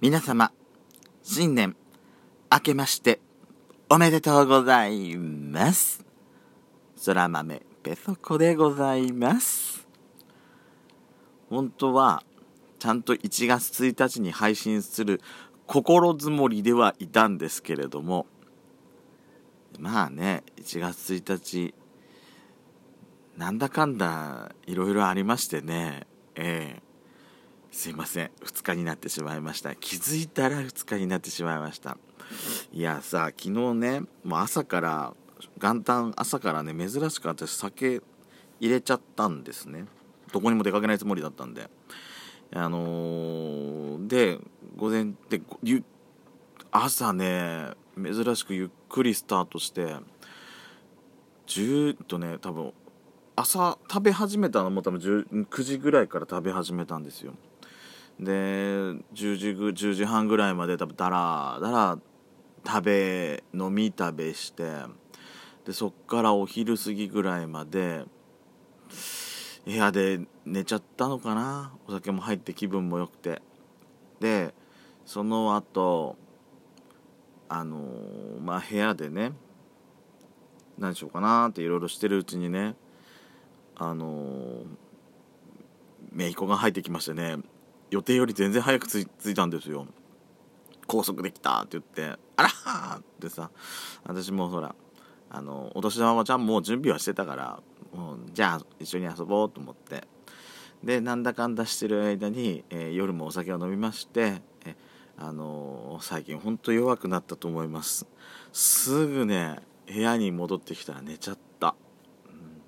皆様、新年、明けまして、おめでとうございます。空豆ペソコでございます。本当は、ちゃんと1月1日に配信する心づもりではいたんですけれども、まあね、1月1日、なんだかんだいろいろありましてね、ええすいません。2日になってしまいました。気づいたら2日になってしまいました。いやさ昨日ねもう朝から元旦朝からね珍しく私酒入れちゃったんですね。どこにも出かけないつもりだったんで。あのー、で午前で朝ね珍しくゆっくりスタートして10とね多分朝食べ始めたのも多分9時ぐらいから食べ始めたんですよ。で10時 ,10 時半ぐらいまで多分だらだら食べ飲み食べしてでそっからお昼過ぎぐらいまで部屋で寝ちゃったのかな？お酒も入って気分も良くて。でその後あのー、まあ部屋でね何しようかなっていろいろしてるうちにねあのー、姪っ子が入ってきましてね予定より全然早く着いたんですよ。高速できたって言ってあらーってさ私もほらあのお年玉ちゃんも準備はしてたからもうじゃあ一緒に遊ぼうと思って。でなんだかんだしてる間に、えー、夜もお酒を飲みましてえあのー、最近ほんと弱くなったと思います。すぐね部屋に戻ってきたら寝ちゃった、うん、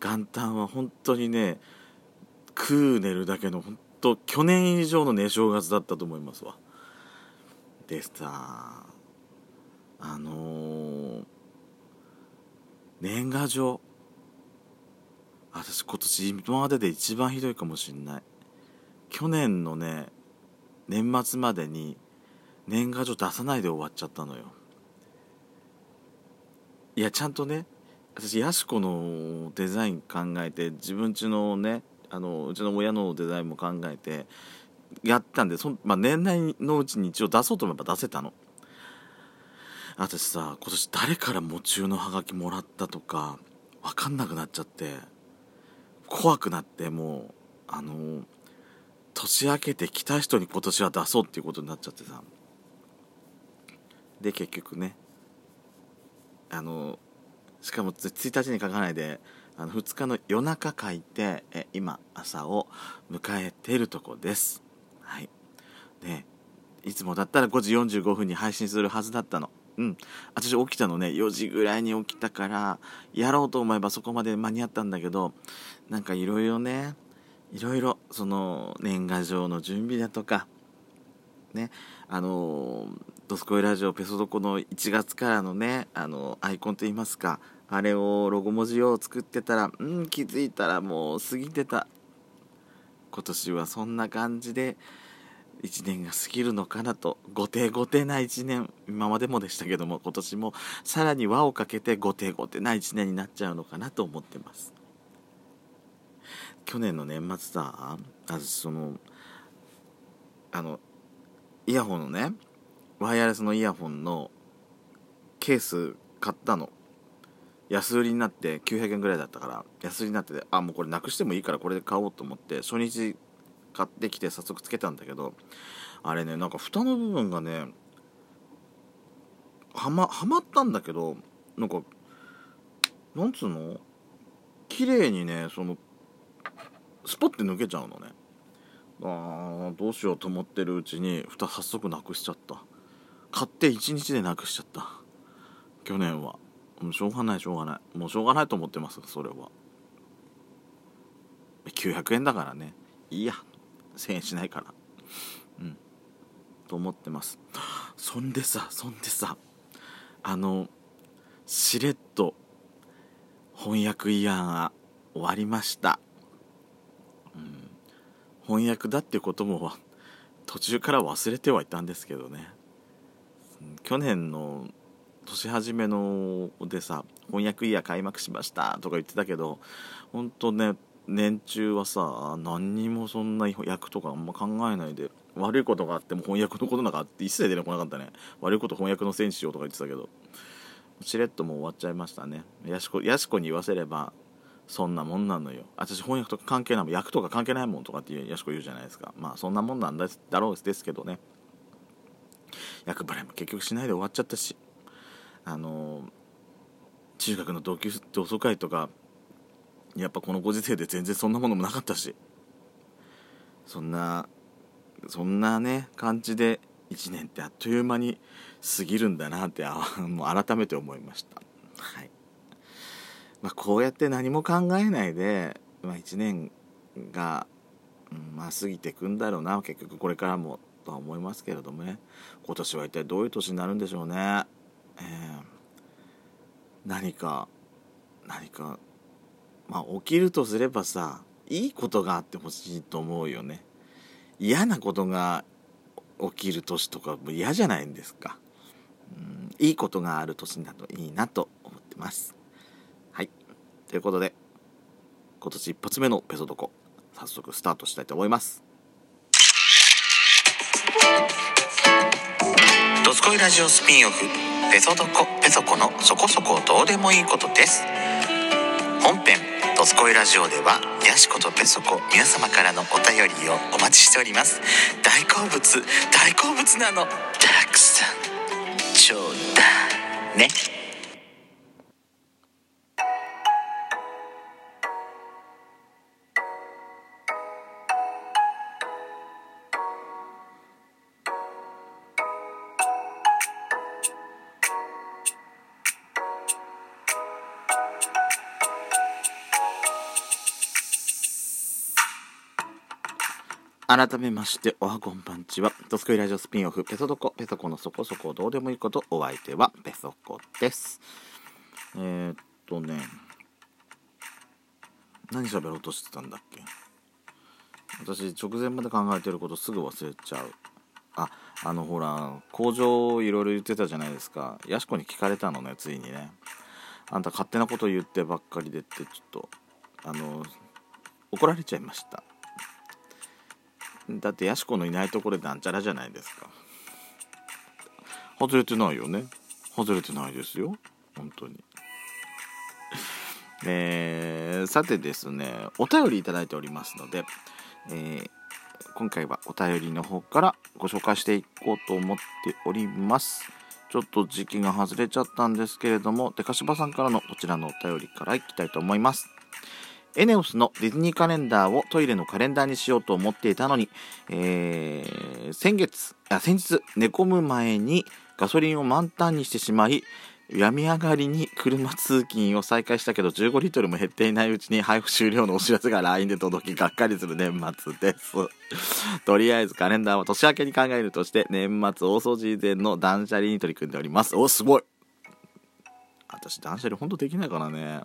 元旦は本当にね食う寝るだけの本と去年以上の寝正月だったと思いますわ。でさあのー、年賀状。私今年今までで一番ひどいかもしんない。去年のね年末までに年賀状出さないで終わっちゃったのよ。いやちゃんとね私ヤシコのデザイン考えて自分ちのねあのうちの親のデザインも考えてやったんでそ、まあ、年内のうちに一応出そうと思えば出せたの。私さ今年誰から喪中のハガキもらったとか分かんなくなっちゃって怖くなってもうあの年明けて来た人に今年は出そうっていうことになっちゃってさ。で結局ねあのしかも1日に書かないであの2日の夜中書いてえ今朝を迎えているとこです。はい。ねいつもだったら5時45分に配信するはずだったの。うん。私起きたのね4時ぐらいに起きたからやろうと思えばそこまで間に合ったんだけどなんかいろいろねいろいろその年賀状の準備だとかねあのドスコイラジオペソドコの1月からのねあのアイコンといいますかあれをロゴ文字を作ってたらうん気づいたらもう過ぎてた。今年はそんな感じで1年が過ぎるのかなと。後手後手な1年。今までもでしたけども今年もさらに輪をかけて後手後手な1年になっちゃうのかなと思ってます。去年の年末さあそのあのイヤホンのねワイヤレスのイヤホンのケース買ったの。安売りになって900円ぐらいだったから安売りになっててあもうこれなくしてもいいからこれで買おうと思って初日買ってきて早速つけたんだけどあれねなんか蓋の部分がねはまはまったんだけどなんかなんつうの？綺麗にねそのスポッて抜けちゃうのね。あどうしようと思ってるうちに蓋早速なくしちゃった。買って1日でなくしちゃった。去年は。もうしょうがないしょうがない。もうしょうがないと思ってますそれは。900円だからね。いいや。1000円しないから。うん。と思ってます。そんでさそんでさあのしれっと翻訳イヤーが終わりました、うん、翻訳だってことも途中から忘れてはいたんですけどね。去年の年始めのでさ翻訳イヤー開幕しましたとか言ってたけど本当ね年中はさ何にもそんな役とかあんま考えないで悪いことがあっても翻訳のことなんかあって一切出てこなかったね。悪いこと翻訳のせいにしようとか言ってたけどしれっともう終わっちゃいましたね。やしこやしこに言わせればそんなもんなのよ。私翻訳とか関係ないもん役とか関係ないもんとかってやしこ言うじゃないですか。まあそんなもんなんだだろうですけどね。役払いも結局しないで終わっちゃったし。あの中学の同級同窓会とかやっぱこのご時世で全然そんなものもなかったしそんなそんなね感じで1年ってあっという間に過ぎるんだなってあ もう改めて思いました。はいまあ、こうやって何も考えないで、まあ、1年が、うんまあ、過ぎてくんだろうな結局これからもとは思いますけれどもね今年は一体どういう年になるんでしょうね。何か何かまあ起きるとすればさいいことがあってほしいと思うよね。嫌なことが起きる年とかも嫌じゃないんですか。うんいいことがある年だといいなと思ってます。はい。ということで今年一発目のペソドコ早速スタートしたいと思います。ドスコイラジオスピンオフ。ペソドコペソコのそこそこどうでもいいことです。本編「ドスコイラジオ」ではヤシコとペソコ皆様からのお便りをお待ちしております。大好物大好物なのたくさん。ちょうだね。改めましておはこんばんちは。ドスコイラジオスピンオフ。ペソドコ。ペソコのそこそこ。どうでもいいことお相手はペソコです。えー、っとね。何喋ろうとしてたんだっけ？私直前まで考えてることすぐ忘れちゃう。ああのほら工場いろいろ言ってたじゃないですか。やしこに聞かれたのねついにね。あんた勝手なこと言ってばっかりでってちょっとあの怒られちゃいました。だってやしこのいないところでなんちゃらじゃないですか。外れてないよね。外れてないですよ。本当に。えー、さてですねお便りいただいておりますので、えー、今回はお便りの方からご紹介していこうと思っております。ちょっと時期が外れちゃったんですけれどもデカシバさんからのこちらのお便りからいきたいと思います。エネオスのディズニーカレンダーをトイレのカレンダーにしようと思っていたのに、えー、先月、あ、先日寝込む前にガソリンを満タンにしてしまい、病み上がりに車通勤を再開したけど15リットルも減っていないうちに配布終了のお知らせが LINE で届きがっかりする年末です。とりあえずカレンダーは年明けに考えるとして年末大掃除以前の断捨離に取り組んでおります。お、すごい私断捨離ほんとできないからね。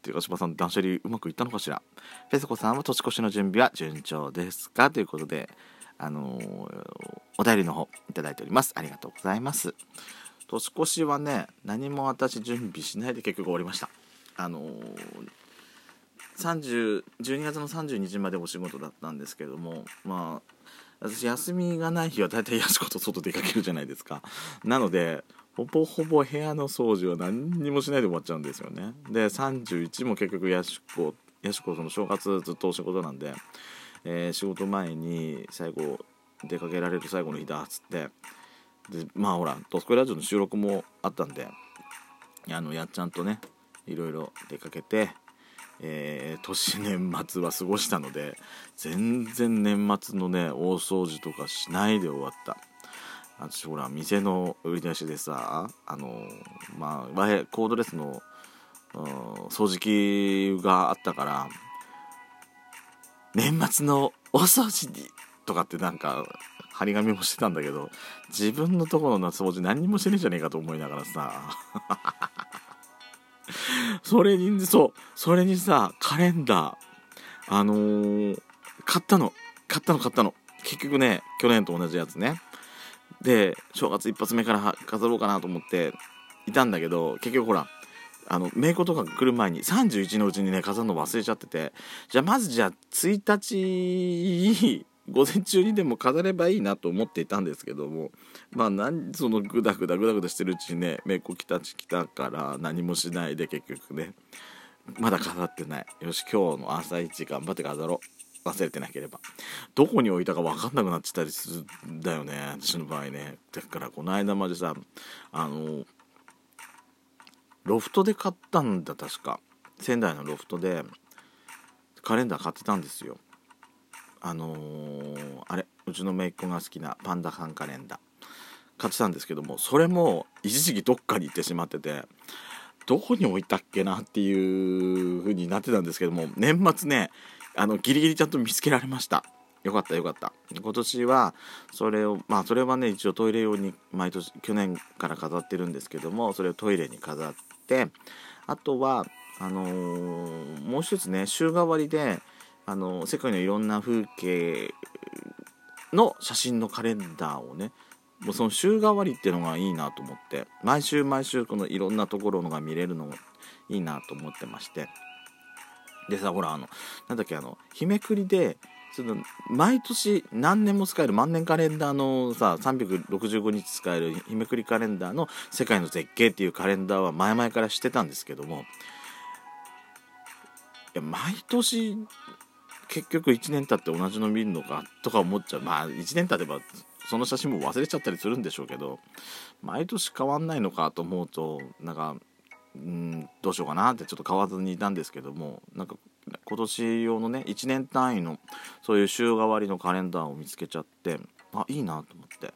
っていうか、柴さん、断捨離うまくいったのかしら。ペソコさんは年越しの準備は順調ですか？ということで、あのー、お便りの方いただいております。ありがとうございます。年越しはね、何も私準備しないで結局終わりました。あのー、30 12月の30日までお仕事だったんですけどもまあ私休みがない日は大体やしこと外出かけるじゃないですかなのでほぼほぼ部屋の掃除は何にもしないで終わっちゃうんですよね。で31も結局やしこやしこその正月ずっとお仕事なんで、えー、仕事前に最後出かけられる最後の日だっつって。でまあほら「ドスコイラジオ」の収録もあったんであのやっちゃんとねいろいろ出かけて、えー、年年末は過ごしたので全然年末のね大掃除とかしないで終わった。私ほら店の売り出しでさあのまあコードレスの掃除機があったから年末の大掃除にとかってなんか張り紙もしてたんだけど自分のところの掃除何にもしてねえじゃねえかと思いながらさ。それにそうそれにさカレンダーあのー、買ったの買ったの買ったの。結局ね去年と同じやつね。で正月一発目から飾ろうかなと思っていたんだけど結局ほらあの姪っ子とか来る前に31のうちにね飾るの忘れちゃっててじゃあまずじゃあ1日午前中にでも飾ればいいなと思っていたんですけどもまあ何そのグダグダグダグダしてるうちにねめっこ来たち来たから何もしないで結局ねまだ飾ってない。よし今日の朝一頑張って飾ろう。忘れてなければ。どこに置いたか分かんなくなってたりするんだよね私の場合ね。だからこの間までさあのロフトで買ったんだ確か。仙台のロフトでカレンダー買ってたんですよ。あのー、あれうちの姪っ子が好きなパンダ缶カレンダー。買ってたんですけどもそれも一時期どっかに行ってしまっててどこに置いたっけなっていう風になってたんですけども年末ねあのギリギリちゃんと見つけられました。よかったよかった。今年はそれをまあそれはね一応トイレ用に毎年去年から飾ってるんですけどもそれをトイレに飾ってあとはあのー、もう一つね週替わりで、あのー、世界のいろんな風景の写真のカレンダーをねもうその週替わりっていうのがいいなと思って毎週毎週このいろんなところのが見れるのがいいなと思ってましてでさほらあのなんだっけあの日めくりでその毎年何年も使える万年カレンダーのさ365日使える日めくりカレンダーの「世界の絶景」っていうカレンダーは前々からしてたんですけどもいや毎年結局1年経って同じの見るのかとか思っちゃう。まあ1年経てばその写真も忘れちゃったりするんでしょうけど毎年変わんないのかと思うとなんかうんどうしようかなってちょっと買わずにいたんですけどもなんか今年用のね1年単位のそういう週替わりのカレンダーを見つけちゃってあいいなと思って。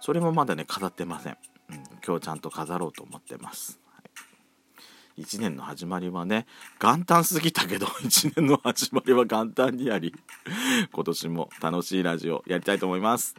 それもまだね飾ってません、うん、今日ちゃんと飾ろうと思ってます、はい、1年の始まりはね元旦すぎたけど 1年の始まりは元旦にやり今年も楽しいラジオやりたいと思います。